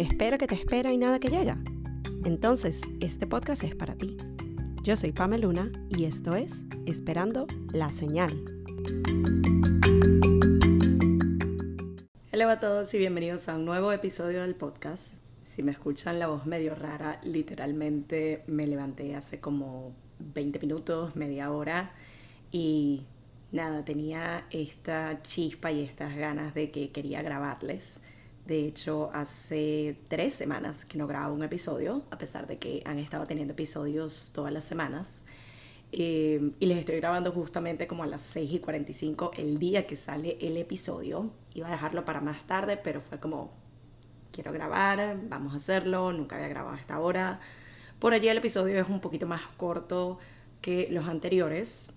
Espera que te espera y nada que llega. Entonces, este podcast es para ti. Yo soy Luna y esto es Esperando la Señal. Hola a todos y bienvenidos a un nuevo episodio del podcast. Si me escuchan la voz medio rara, literalmente me levanté hace como 20 minutos, media hora y nada, tenía esta chispa y estas ganas de que quería grabarles. De hecho, hace tres semanas que no grabo un episodio, a pesar de que han estado teniendo episodios todas las semanas. Eh, y les estoy grabando justamente como a las 6 y 45 el día que sale el episodio. Iba a dejarlo para más tarde, pero fue como, quiero grabar, vamos a hacerlo, nunca había grabado hasta ahora. Por allí el episodio es un poquito más corto que los anteriores,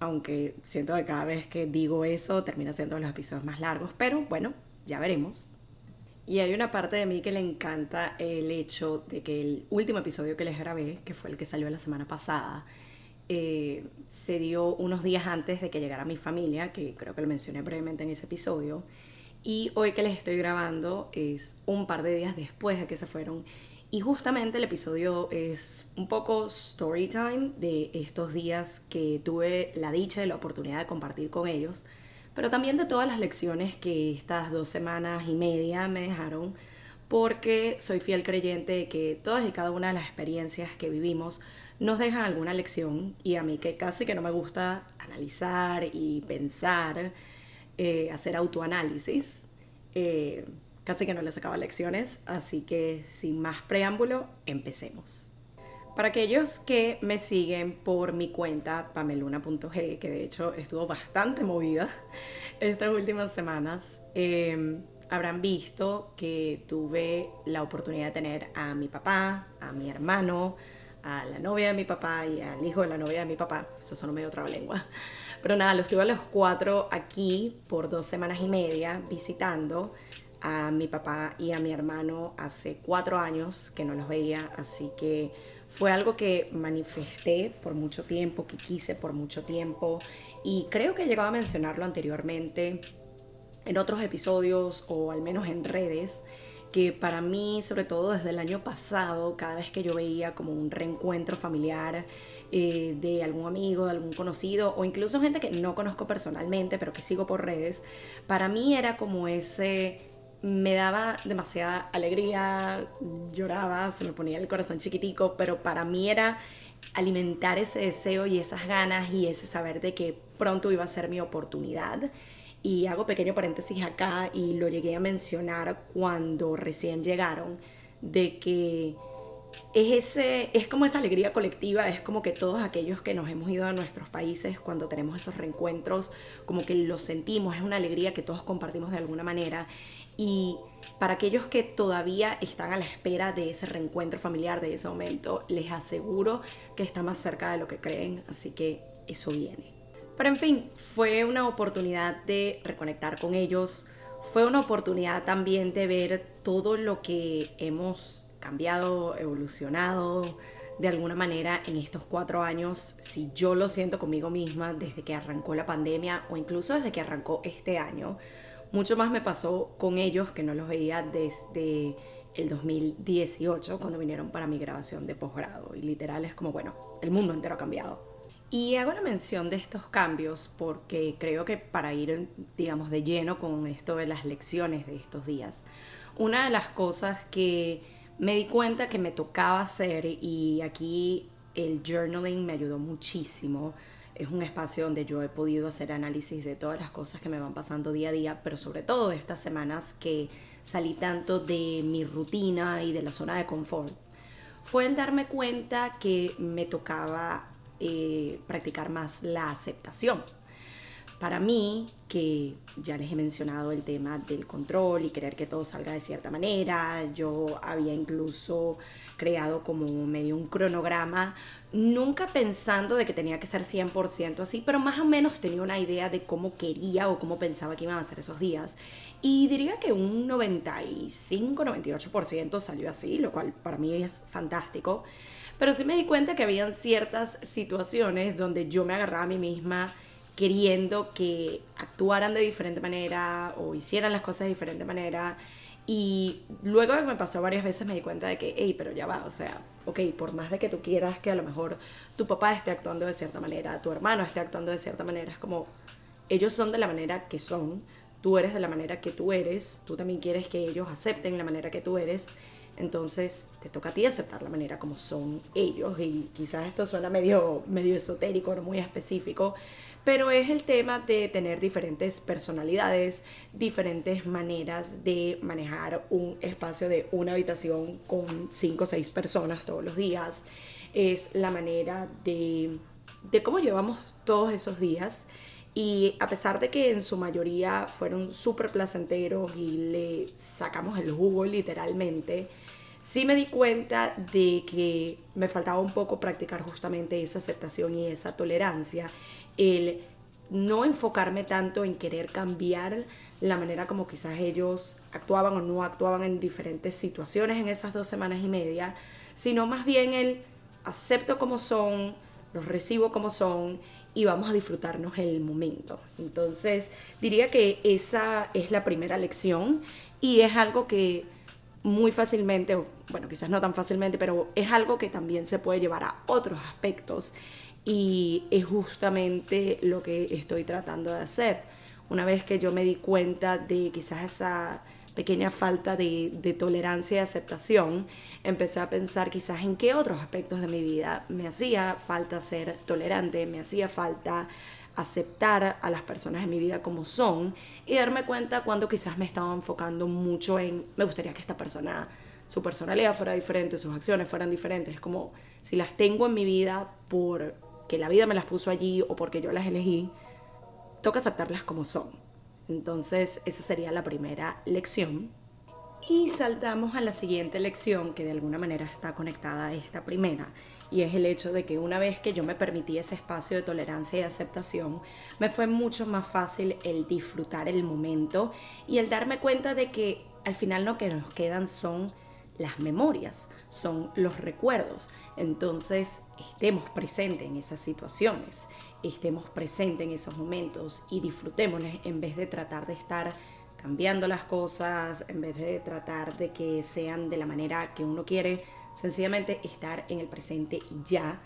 aunque siento que cada vez que digo eso termina siendo los episodios más largos, pero bueno, ya veremos. Y hay una parte de mí que le encanta el hecho de que el último episodio que les grabé, que fue el que salió la semana pasada, eh, se dio unos días antes de que llegara mi familia, que creo que lo mencioné brevemente en ese episodio. Y hoy que les estoy grabando es un par de días después de que se fueron y justamente el episodio es un poco story time de estos días que tuve la dicha y la oportunidad de compartir con ellos, pero también de todas las lecciones que estas dos semanas y media me dejaron, porque soy fiel creyente de que todas y cada una de las experiencias que vivimos nos dejan alguna lección y a mí que casi que no me gusta analizar y pensar, eh, hacer autoanálisis. Eh, Casi que no le sacaba lecciones, así que sin más preámbulo, empecemos. Para aquellos que me siguen por mi cuenta pameluna.g, que de hecho estuvo bastante movida estas últimas semanas, em, habrán visto que tuve la oportunidad de tener a mi papá, a mi hermano, a la novia de mi papá y al hijo de la novia de mi papá. Eso sonó medio lengua. Pero nada, los tuve a los cuatro aquí por dos semanas y media visitando a mi papá y a mi hermano hace cuatro años que no los veía, así que fue algo que manifesté por mucho tiempo, que quise por mucho tiempo y creo que llegaba a mencionarlo anteriormente en otros episodios o al menos en redes, que para mí, sobre todo desde el año pasado, cada vez que yo veía como un reencuentro familiar eh, de algún amigo, de algún conocido o incluso gente que no conozco personalmente pero que sigo por redes, para mí era como ese me daba demasiada alegría, lloraba, se me ponía el corazón chiquitico, pero para mí era alimentar ese deseo y esas ganas y ese saber de que pronto iba a ser mi oportunidad. Y hago pequeño paréntesis acá y lo llegué a mencionar cuando recién llegaron, de que es, ese, es como esa alegría colectiva, es como que todos aquellos que nos hemos ido a nuestros países, cuando tenemos esos reencuentros, como que lo sentimos, es una alegría que todos compartimos de alguna manera y para aquellos que todavía están a la espera de ese reencuentro familiar, de ese momento, les aseguro que está más cerca de lo que creen, así que eso viene. Pero en fin, fue una oportunidad de reconectar con ellos, fue una oportunidad también de ver todo lo que hemos cambiado, evolucionado de alguna manera en estos cuatro años, si yo lo siento conmigo misma desde que arrancó la pandemia o incluso desde que arrancó este año mucho más me pasó con ellos que no los veía desde el 2018 cuando vinieron para mi grabación de posgrado. Y literal es como, bueno, el mundo entero ha cambiado. Y hago la mención de estos cambios porque creo que para ir, digamos, de lleno con esto de las lecciones de estos días, una de las cosas que me di cuenta que me tocaba hacer y aquí el journaling me ayudó muchísimo es un espacio donde yo he podido hacer análisis de todas las cosas que me van pasando día a día, pero sobre todo estas semanas que salí tanto de mi rutina y de la zona de confort, fue el darme cuenta que me tocaba eh, practicar más la aceptación. Para mí, que ya les he mencionado el tema del control y querer que todo salga de cierta manera, yo había incluso creado como medio un cronograma, nunca pensando de que tenía que ser 100% así, pero más o menos tenía una idea de cómo quería o cómo pensaba que iban a ser esos días. Y diría que un 95-98% salió así, lo cual para mí es fantástico. Pero sí me di cuenta que habían ciertas situaciones donde yo me agarraba a mí misma queriendo que actuaran de diferente manera o hicieran las cosas de diferente manera. Y luego de que me pasó varias veces me di cuenta de que, hey, pero ya va, o sea, ok, por más de que tú quieras que a lo mejor tu papá esté actuando de cierta manera, tu hermano esté actuando de cierta manera, es como, ellos son de la manera que son, tú eres de la manera que tú eres, tú también quieres que ellos acepten la manera que tú eres, entonces te toca a ti aceptar la manera como son ellos. Y quizás esto suena medio, medio esotérico, no muy específico, pero es el tema de tener diferentes personalidades, diferentes maneras de manejar un espacio de una habitación con cinco o seis personas todos los días. Es la manera de, de cómo llevamos todos esos días. Y a pesar de que en su mayoría fueron súper placenteros y le sacamos el jugo literalmente, sí me di cuenta de que me faltaba un poco practicar justamente esa aceptación y esa tolerancia el no enfocarme tanto en querer cambiar la manera como quizás ellos actuaban o no actuaban en diferentes situaciones en esas dos semanas y media, sino más bien el acepto como son, los recibo como son y vamos a disfrutarnos el momento. Entonces, diría que esa es la primera lección y es algo que muy fácilmente, bueno, quizás no tan fácilmente, pero es algo que también se puede llevar a otros aspectos y es justamente lo que estoy tratando de hacer. Una vez que yo me di cuenta de quizás esa pequeña falta de, tolerancia y aceptación, empecé a pensar quizás en qué otros aspectos de mi vida me hacía falta ser tolerante, me hacía falta aceptar a las personas en mi vida como son y darme cuenta cuando quizás me estaba enfocando mucho en, me gustaría que esta persona, su personalidad fuera diferente, sus acciones fueran diferentes. Es como si las tengo en mi vida por que la vida me las puso allí o porque yo las elegí, toca aceptarlas como son. Entonces esa sería la primera lección. Y saltamos a la siguiente lección que de alguna manera está conectada a esta primera. Y es el hecho de que una vez que yo me permití ese espacio de tolerancia y aceptación, me fue mucho más fácil el disfrutar el momento y el darme cuenta de que al final lo que nos quedan son las memorias, son los recuerdos. Entonces, estemos presentes en esas situaciones, estemos presentes en esos momentos y disfrutémoslos en vez de tratar de estar cambiando las cosas, en vez de tratar de que sean de la manera que uno quiere, sencillamente estar en el presente y ya,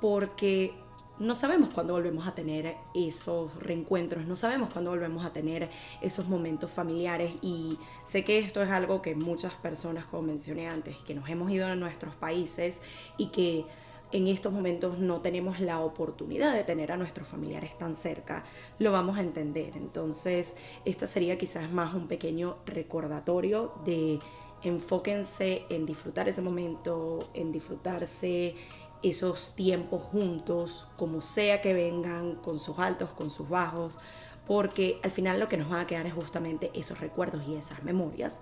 porque no sabemos cuándo volvemos a tener esos reencuentros, no sabemos cuándo volvemos a tener esos momentos familiares y sé que esto es algo que muchas personas, como mencioné antes, que nos hemos ido a nuestros países y que en estos momentos no tenemos la oportunidad de tener a nuestros familiares tan cerca, lo vamos a entender. Entonces, esta sería quizás más un pequeño recordatorio de enfóquense en disfrutar ese momento, en disfrutarse esos tiempos juntos, como sea que vengan, con sus altos, con sus bajos, porque al final lo que nos van a quedar es justamente esos recuerdos y esas memorias.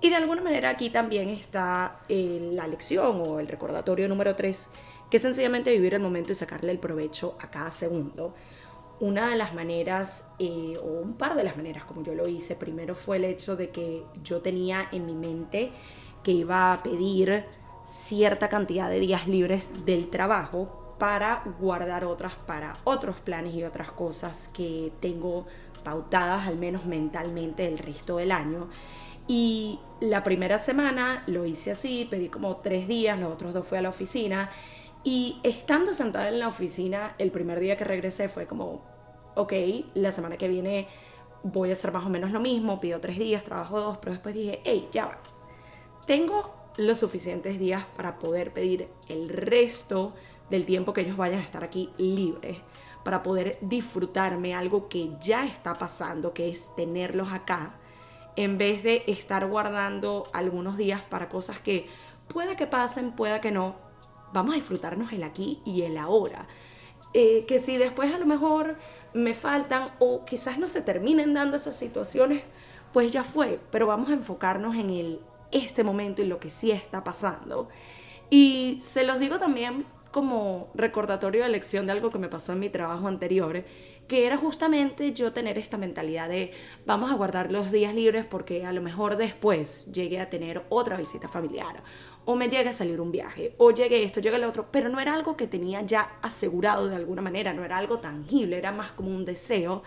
Y de alguna manera aquí también está eh, la lección o el recordatorio número 3, que es sencillamente vivir el momento y sacarle el provecho a cada segundo. Una de las maneras, eh, o un par de las maneras como yo lo hice, primero fue el hecho de que yo tenía en mi mente que iba a pedir cierta cantidad de días libres del trabajo para guardar otras para otros planes y otras cosas que tengo pautadas al menos mentalmente el resto del año. Y la primera semana lo hice así, pedí como tres días, los otros dos fui a la oficina. Y estando sentada en la oficina, el primer día que regresé fue como, ok, la semana que viene voy a hacer más o menos lo mismo, pido tres días, trabajo dos, pero después dije, hey, ya va. Tengo los suficientes días para poder pedir el resto del tiempo que ellos vayan a estar aquí libres, para poder disfrutarme algo que ya está pasando, que es tenerlos acá, en vez de estar guardando algunos días para cosas que pueda que pasen, pueda que no. Vamos a disfrutarnos el aquí y el ahora. Eh, que si después a lo mejor me faltan o quizás no se terminen dando esas situaciones, pues ya fue, pero vamos a enfocarnos en el este momento y lo que sí está pasando. Y se los digo también como recordatorio de lección de algo que me pasó en mi trabajo anterior, que era justamente yo tener esta mentalidad de vamos a guardar los días libres porque a lo mejor después llegue a tener otra visita familiar o me llegue a salir un viaje o llegue esto, llegue lo otro, pero no era algo que tenía ya asegurado de alguna manera, no era algo tangible, era más como un deseo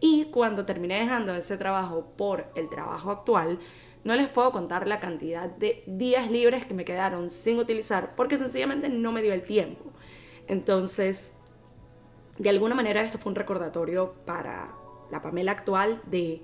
Y cuando terminé dejando ese trabajo por el trabajo actual, no les puedo contar la cantidad de días libres que me quedaron sin utilizar porque sencillamente no me dio el tiempo. Entonces, de alguna manera esto fue un recordatorio para la Pamela actual de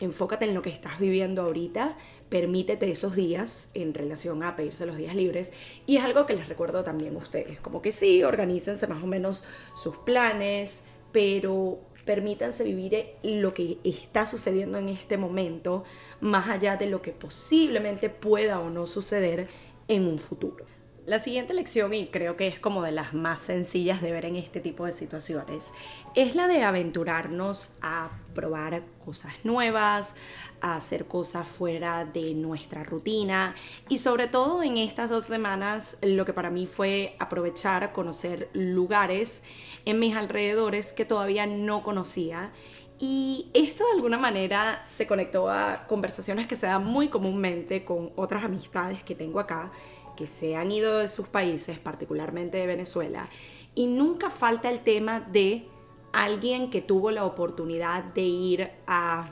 enfócate en lo que estás viviendo ahorita, permítete esos días en relación a pedirse los días libres y es algo que les recuerdo también a ustedes, como que sí, organícense más o menos sus planes, pero permítanse vivir lo que está sucediendo en este momento, más allá de lo que posiblemente pueda o no suceder en un futuro. La siguiente lección, y creo que es como de las más sencillas de ver en este tipo de situaciones, es la de aventurarnos a probar cosas nuevas, a hacer cosas fuera de nuestra rutina. Y sobre todo en estas dos semanas lo que para mí fue aprovechar, conocer lugares en mis alrededores que todavía no conocía. Y esto de alguna manera se conectó a conversaciones que se dan muy comúnmente con otras amistades que tengo acá que se han ido de sus países, particularmente de Venezuela, y nunca falta el tema de alguien que tuvo la oportunidad de ir a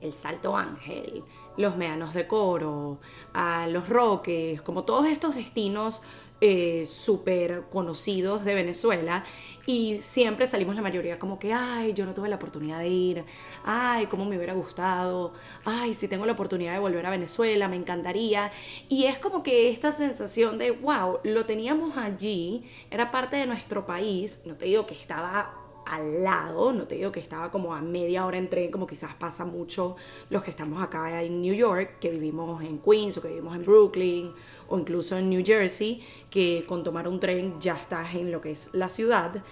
el Salto Ángel, los Meanos de Coro, a los Roques, como todos estos destinos eh, súper conocidos de Venezuela y siempre salimos la mayoría como que, ay, yo no tuve la oportunidad de ir, ay, cómo me hubiera gustado, ay, si tengo la oportunidad de volver a Venezuela, me encantaría. Y es como que esta sensación de, wow, lo teníamos allí, era parte de nuestro país, no te digo que estaba al lado, no te digo que estaba como a media hora en tren, como quizás pasa mucho los que estamos acá en New York, que vivimos en Queens o que vivimos en Brooklyn o incluso en New Jersey, que con tomar un tren ya estás en lo que es la ciudad.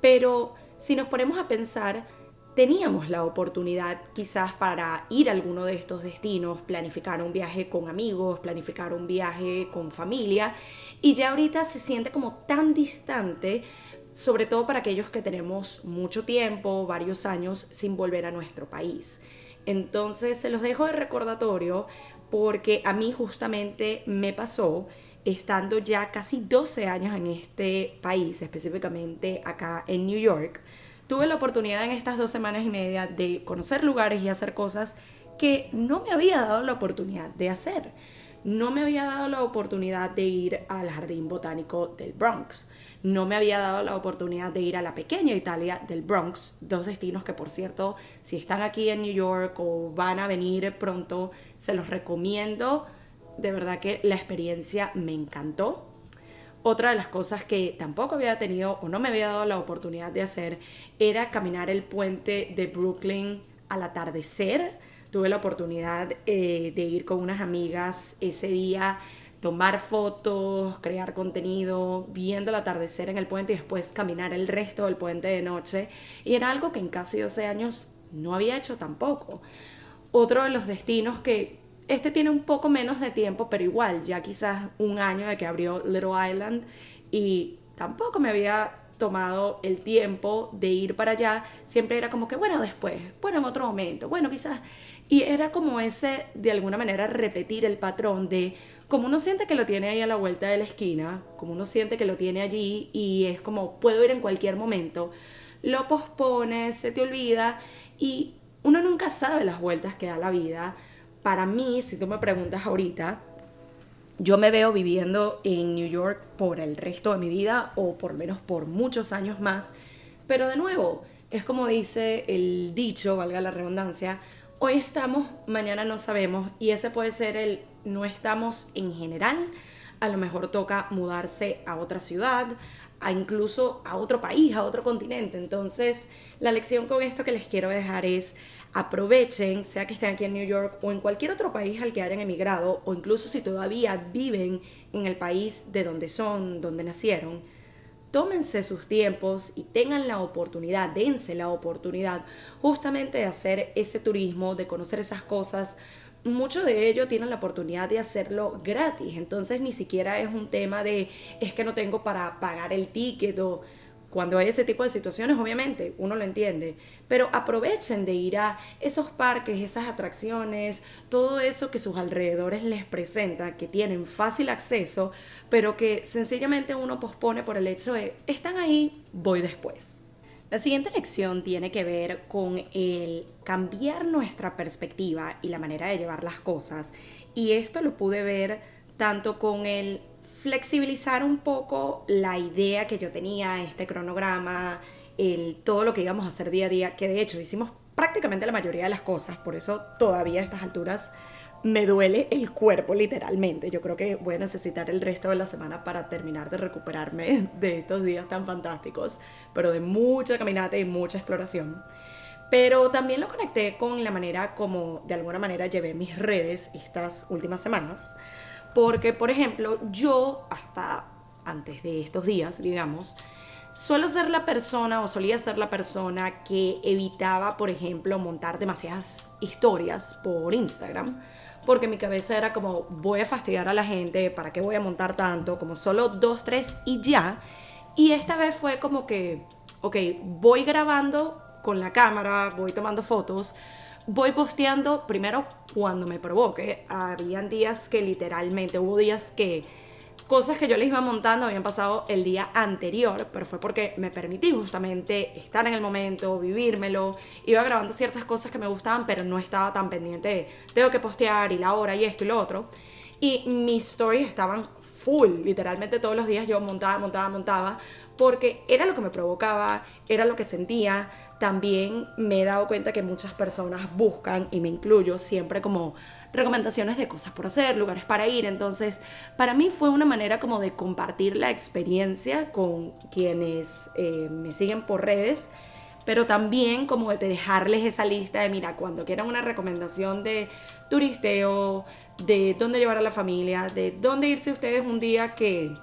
Pero si nos ponemos a pensar, teníamos la oportunidad quizás para ir a alguno de estos destinos, planificar un viaje con amigos, planificar un viaje con familia, y ya ahorita se siente como tan distante sobre todo para aquellos que tenemos mucho tiempo, varios años sin volver a nuestro país. Entonces se los dejo de recordatorio porque a mí justamente me pasó estando ya casi 12 años en este país, específicamente acá en New York, tuve la oportunidad en estas dos semanas y media de conocer lugares y hacer cosas que no me había dado la oportunidad de hacer. No me había dado la oportunidad de ir al Jardín Botánico del Bronx no me había dado la oportunidad de ir a la pequeña Italia del Bronx, dos destinos que por cierto, si están aquí en New York o van a venir pronto, se los recomiendo. De verdad que la experiencia me encantó. Otra de las cosas que tampoco había tenido o no me había dado la oportunidad de hacer era caminar el puente de Brooklyn al atardecer. Tuve la oportunidad eh, de ir con unas amigas ese día tomar fotos, crear contenido, viendo el atardecer en el puente y después caminar el resto del puente de noche. Y era algo que en casi 12 años no había hecho tampoco. Otro de los destinos que este tiene un poco menos de tiempo, pero igual, ya quizás un año de que abrió Little Island y tampoco me había tomado el tiempo de ir para allá, siempre era como que, bueno, después, bueno, en otro momento, bueno, quizás. Y era como ese, de alguna manera, repetir el patrón de, como uno siente que lo tiene ahí a la vuelta de la esquina, como uno siente que lo tiene allí y es como puedo ir en cualquier momento, lo pospones, se te olvida y uno nunca sabe las vueltas que da la vida. Para mí, si tú me preguntas ahorita, yo me veo viviendo en New York por el resto de mi vida o por menos por muchos años más, pero de nuevo, es como dice el dicho, valga la redundancia, hoy estamos, mañana no sabemos y ese puede ser el no estamos en general, a lo mejor toca mudarse a otra ciudad, a incluso a otro país, a otro continente. Entonces, la lección con esto que les quiero dejar es aprovechen, sea que estén aquí en New York o en cualquier otro país al que hayan emigrado, o incluso si todavía viven en el país de donde son, donde nacieron, tómense sus tiempos y tengan la oportunidad, dense la oportunidad justamente de hacer ese turismo, de conocer esas cosas. Muchos de ellos tienen la oportunidad de hacerlo gratis, entonces ni siquiera es un tema de es que no tengo para pagar el ticket o cuando hay ese tipo de situaciones, obviamente, uno lo entiende, pero aprovechen de ir a esos parques, esas atracciones, todo eso que sus alrededores les presentan, que tienen fácil acceso, pero que sencillamente uno pospone por el hecho de, están ahí, voy después. La siguiente lección tiene que ver con el cambiar nuestra perspectiva y la manera de llevar las cosas. Y esto lo pude ver tanto con el flexibilizar un poco la idea que yo tenía, este cronograma, el, todo lo que íbamos a hacer día a día, que de hecho hicimos prácticamente la mayoría de las cosas, por eso todavía a estas alturas me duele el cuerpo literalmente. Yo creo que voy a necesitar el resto de la semana para terminar de recuperarme de estos días tan fantásticos, pero de mucha caminata y mucha exploración. Pero también lo conecté con la manera como de alguna manera llevé mis redes estas últimas semanas. Porque, por ejemplo, yo hasta antes de estos días, digamos, suelo ser la persona o solía ser la persona que evitaba, por ejemplo, montar demasiadas historias por Instagram. Porque mi cabeza era como, voy a fastidiar a la gente, ¿para qué voy a montar tanto? Como solo dos, tres y ya. Y esta vez fue como que, ok, voy grabando con la cámara, voy tomando fotos, voy posteando primero cuando me provoque. Habían días que literalmente, hubo días que cosas que yo les iba montando habían pasado el día anterior, pero fue porque me permití justamente estar en el momento, vivírmelo. Iba grabando ciertas cosas que me gustaban, pero no estaba tan pendiente de tengo que postear y la hora y esto y lo otro. Y mis stories estaban full, literalmente todos los días yo montaba, montaba, montaba, porque era lo que me provocaba, era lo que sentía, también me he dado cuenta que muchas personas buscan, y me incluyo, siempre como recomendaciones de cosas por hacer, lugares para ir. Entonces, para mí fue una manera como de compartir la experiencia con quienes eh, me siguen por redes, pero también como de dejarles esa lista de, mira, cuando quieran una recomendación de turisteo, de dónde llevar a la familia, de dónde irse ustedes un día que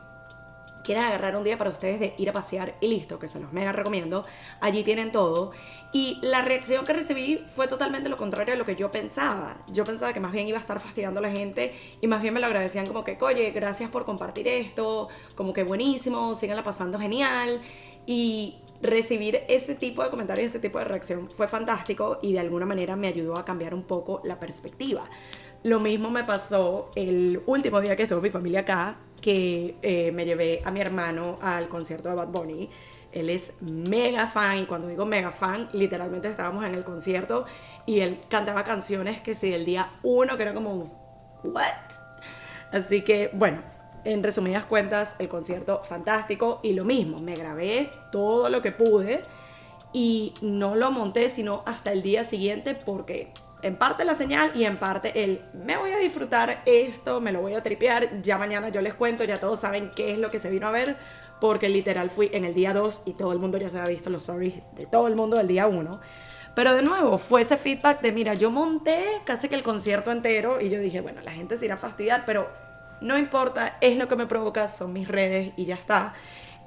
quieran agarrar un día para ustedes de ir a pasear y listo, que se los mega recomiendo. Allí tienen todo. Y la reacción que recibí fue totalmente lo contrario de lo que yo pensaba. Yo pensaba que más bien iba a estar fastidiando a la gente y más bien me lo agradecían como que, oye, gracias por compartir esto, como que buenísimo, síganla pasando genial. Y recibir ese tipo de comentarios, ese tipo de reacción fue fantástico y de alguna manera me ayudó a cambiar un poco la perspectiva. Lo mismo me pasó el último día que estuvo mi familia acá que eh, me llevé a mi hermano al concierto de Bad Bunny. Él es mega fan y cuando digo mega fan, literalmente estábamos en el concierto y él cantaba canciones que si del día uno, que era como, ¿what? Así que, bueno, en resumidas cuentas, el concierto fantástico y lo mismo, me grabé todo lo que pude y no lo monté sino hasta el día siguiente porque en parte la señal y en parte el me voy a disfrutar esto, me lo voy a tripear, ya mañana yo les cuento, ya todos saben qué es lo que se vino a ver, porque literal fui en el día 2 y todo el mundo ya se había visto los stories de todo el mundo del día 1. Pero de nuevo, fue ese feedback de, mira, yo monté casi que el concierto entero y yo dije, bueno, la gente se irá a fastidiar, pero no importa, es lo que me provoca, son mis redes y ya está.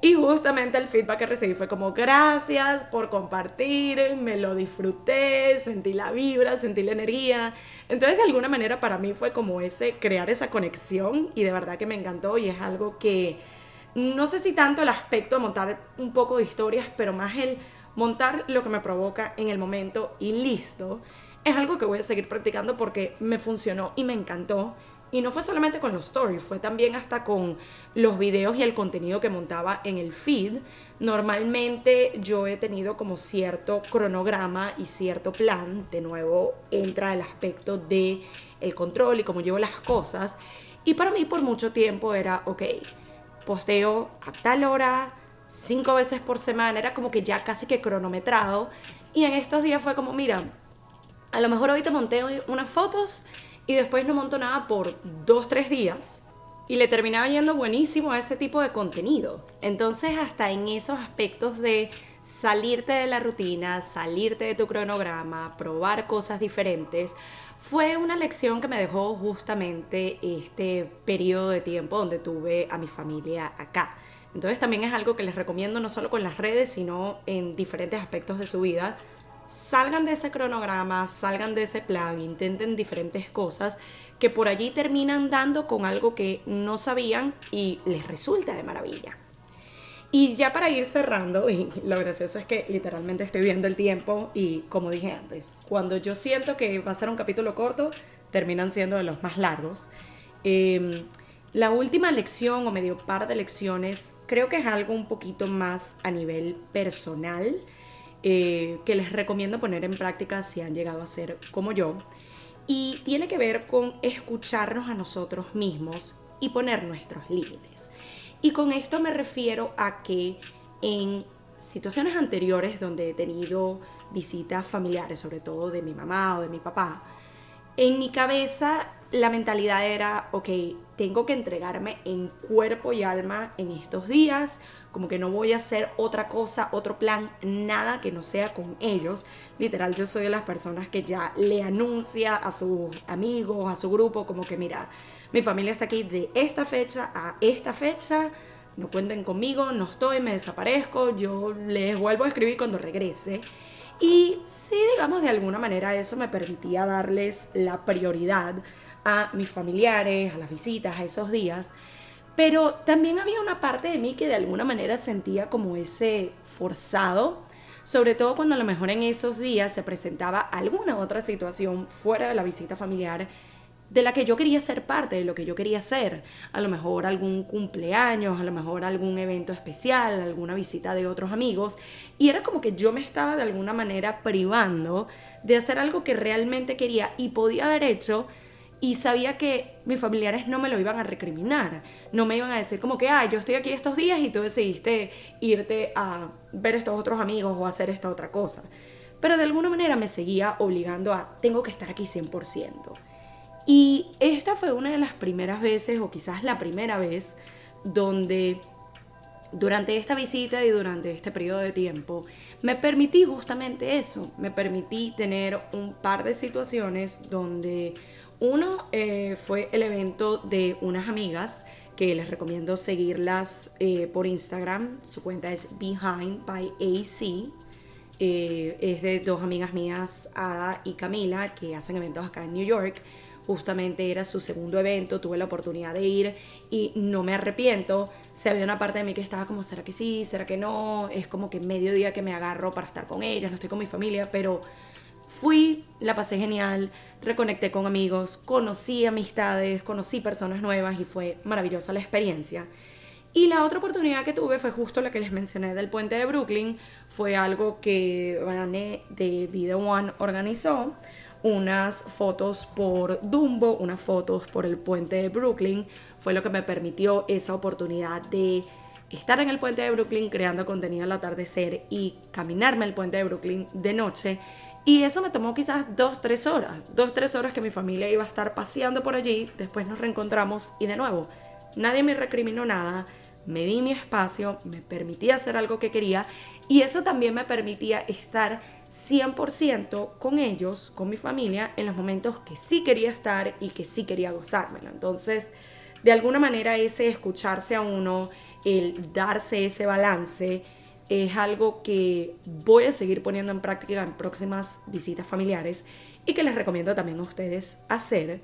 Y justamente el feedback que recibí fue como gracias por compartir, me lo disfruté, sentí la vibra, sentí la energía. Entonces de alguna manera para mí fue como ese crear esa conexión y de verdad que me encantó y es algo que no sé si tanto el aspecto de montar un poco de historias, pero más el montar lo que me provoca en el momento y listo. Es algo que voy a seguir practicando porque me funcionó y me encantó y no fue solamente con los stories, fue también hasta con los videos y el contenido que montaba en el feed. Normalmente yo he tenido como cierto cronograma y cierto plan. De nuevo entra el aspecto de el control y cómo llevo las cosas. Y para mí por mucho tiempo era, ok, posteo a tal hora, cinco veces por semana, era como que ya casi que cronometrado. Y en estos días fue como, mira, a lo mejor hoy te monté unas fotos y después no monto nada por dos, tres días y le terminaba yendo buenísimo a ese tipo de contenido. Entonces hasta en esos aspectos de salirte de la rutina, salirte de tu cronograma, probar cosas diferentes, fue una lección que me dejó justamente este periodo de tiempo donde tuve a mi familia acá. Entonces también es algo que les recomiendo no solo con las redes, sino en diferentes aspectos de su vida, salgan de ese cronograma, salgan de ese plan, intenten diferentes cosas que por allí terminan dando con algo que no sabían y les resulta de maravilla. Y ya para ir cerrando, y lo gracioso es que literalmente estoy viendo el tiempo y como dije antes, cuando yo siento que va a ser un capítulo corto, terminan siendo de los más largos. Em, la última lección o medio par de lecciones creo que es algo un poquito más a nivel personal eh, que les recomiendo poner en práctica si han llegado a ser como yo. Y tiene que ver con escucharnos a nosotros mismos y poner nuestros límites. Y con esto me refiero a que en situaciones anteriores donde he tenido visitas familiares, sobre todo de mi mamá o de mi papá, en mi cabeza la mentalidad era, ok, tengo que entregarme en cuerpo y alma en estos días, como que no voy a hacer otra cosa, otro plan, nada que no sea con ellos. Literal, yo soy de las personas que ya le anuncia a sus amigos, a su grupo, como que mira, mi familia está aquí de esta fecha a esta fecha, no cuenten conmigo, no estoy, me desaparezco, yo les vuelvo a escribir cuando regrese. Y sí, digamos, de alguna manera eso me permitía darles la prioridad a mis familiares, a las visitas, a esos días. Pero también había una parte de mí que de alguna manera sentía como ese forzado, sobre todo cuando a lo mejor en esos días se presentaba alguna otra situación fuera de la visita familiar de la que yo quería ser parte, de lo que yo quería hacer. A lo mejor algún cumpleaños, a lo mejor algún evento especial, alguna visita de otros amigos. Y era como que yo me estaba de alguna manera privando de hacer algo que realmente quería y podía haber hecho y sabía que mis familiares no me lo iban a recriminar, no me iban a decir como que, ah, yo estoy aquí estos días y tú decidiste irte a ver estos otros amigos o hacer esta otra cosa. Pero de alguna manera me seguía obligando a, tengo que estar aquí 100%. Y esta fue una de las primeras veces, o quizás la primera vez, donde durante esta visita y durante este periodo de tiempo me permití justamente eso, me permití tener un par de situaciones donde uno eh, fue el evento de unas amigas que les recomiendo seguirlas eh, por Instagram, su cuenta es Behind by AC, eh, es de dos amigas mías, Ada y Camila, que hacen eventos acá en New York justamente era su segundo evento, tuve la oportunidad de ir y no me arrepiento. Se había una parte de mí que estaba como, ¿será que sí? ¿Será que no? Es como que medio día que me agarro para estar con ellas, no estoy con mi familia, pero fui, la pasé genial, reconecté con amigos, conocí amistades, conocí personas nuevas y fue maravillosa la experiencia. Y la otra oportunidad que tuve fue justo la que les mencioné del puente de Brooklyn, fue algo que Vané de Video One organizó unas fotos por Dumbo, unas fotos por el puente de Brooklyn. Fue lo que me permitió esa oportunidad de estar en el puente de Brooklyn creando contenido al atardecer y caminarme el puente de Brooklyn de noche. Y eso me tomó quizás dos, tres horas. Dos, tres horas que mi familia iba a estar paseando por allí. Después nos reencontramos y de nuevo, nadie me recriminó nada me di mi espacio, me permití hacer algo que quería y eso también me permitía estar 100% con ellos, con mi familia, en los momentos que sí quería estar y que sí quería gozármelo. Entonces, de alguna manera ese escucharse a uno, el darse ese balance, es algo que voy a seguir poniendo en práctica en próximas visitas familiares y que les recomiendo también a ustedes hacer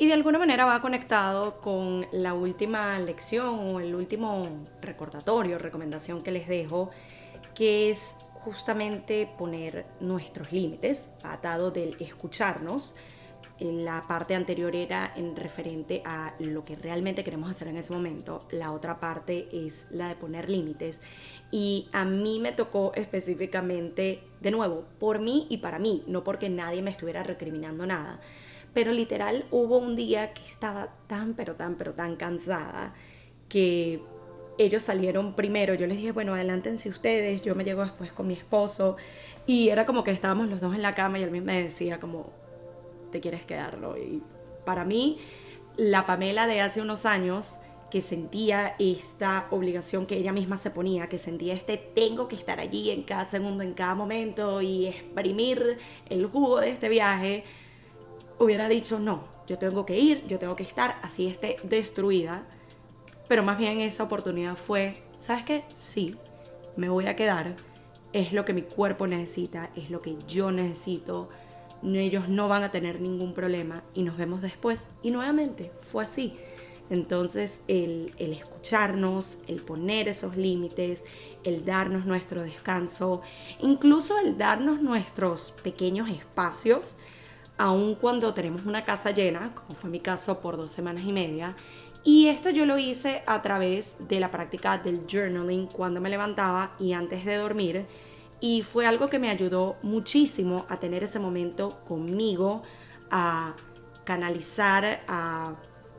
y de alguna manera va conectado con la última lección o el último recordatorio, recomendación que les dejo, que es justamente poner nuestros límites, atado del escucharnos. La parte anterior era en referente a lo que realmente queremos hacer en ese momento. La otra parte es la de poner límites. Y a mí me tocó específicamente, de nuevo, por mí y para mí, no porque nadie me estuviera recriminando nada pero literal hubo un día que estaba tan, pero tan, pero tan cansada que ellos salieron primero. Yo les dije, bueno, adelántense ustedes. Yo me llego después con mi esposo. Y era como que estábamos los dos en la cama y él me decía como, ¿te quieres quedarlo? Y para mí, la Pamela de hace unos años que sentía esta obligación que ella misma se ponía, que sentía este tengo que estar allí en cada segundo, en cada momento y exprimir el jugo de este viaje, hubiera dicho, no, yo tengo que ir, yo tengo que estar, así esté destruida. Pero más bien esa oportunidad fue, ¿sabes qué? Sí, me voy a quedar. Es lo que mi cuerpo necesita, es lo que yo necesito. Ellos no van a tener ningún problema y nos vemos después. Y nuevamente fue así. Entonces el, escucharnos, el poner esos límites, el darnos nuestro descanso, incluso el darnos nuestros pequeños espacios aun cuando tenemos una casa llena, como fue mi caso por dos semanas y media. Y esto yo lo hice a través de la práctica del journaling cuando me levantaba y antes de dormir. Y fue algo que me ayudó muchísimo a tener ese momento conmigo, a canalizar, a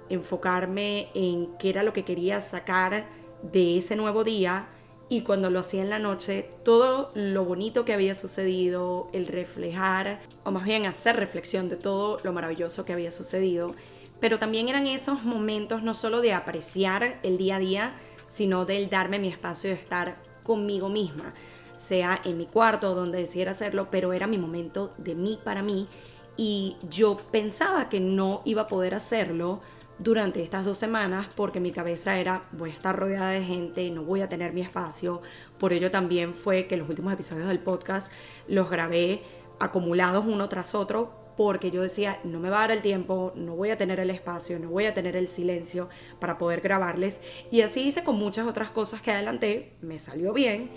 enfocarme en qué era lo que quería sacar de ese nuevo día. Y cuando lo hacía en la noche, todo lo bonito que había sucedido, el reflejar, o más bien hacer reflexión de todo lo maravilloso que había sucedido, pero también eran esos momentos no solo de apreciar el día a día, sino del darme mi espacio de estar conmigo misma, sea en mi cuarto donde decidiera hacerlo, pero era mi momento de mí para mí y yo pensaba que no iba a poder hacerlo durante estas dos semanas porque mi cabeza era voy a estar rodeada de gente, no voy a tener mi espacio. Por ello también fue que los últimos episodios del podcast los grabé acumulados uno tras otro porque yo decía no me va a dar el tiempo, no voy a tener el espacio, no voy a tener el silencio para poder grabarles. Y así hice con muchas otras cosas que adelanté, me salió bien,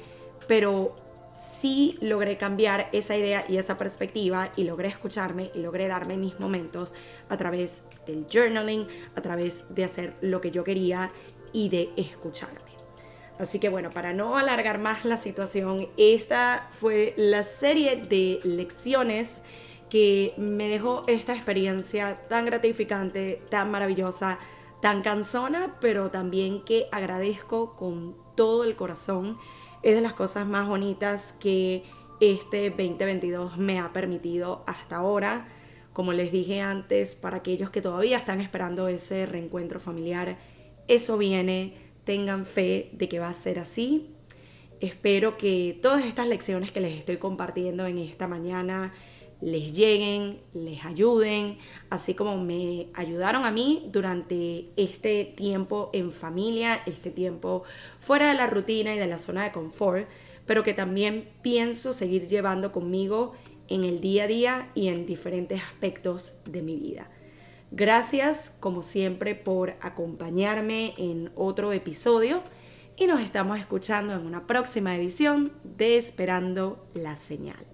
pero sí logré cambiar esa idea y esa perspectiva y logré escucharme y logré darme mis momentos a través del journaling, a través de hacer lo que yo quería y de escucharme. Así que bueno, para no alargar más la situación, esta fue la serie de lecciones que me dejó esta experiencia tan gratificante, tan maravillosa, tan cansona, pero también que agradezco con todo el corazón es de las cosas más bonitas que este 2022 me ha permitido hasta ahora. Como les dije antes, para aquellos que todavía están esperando ese reencuentro familiar, eso viene, tengan fe de que va a ser así. Espero que todas estas lecciones que les estoy compartiendo en esta mañana les lleguen, les ayuden, así como me ayudaron a mí durante este tiempo en familia, este tiempo fuera de la rutina y de la zona de confort, pero que también pienso seguir llevando conmigo en el día a día y en diferentes aspectos de mi vida. Gracias como siempre por acompañarme en otro episodio y nos estamos escuchando en una próxima edición de Esperando la Señal.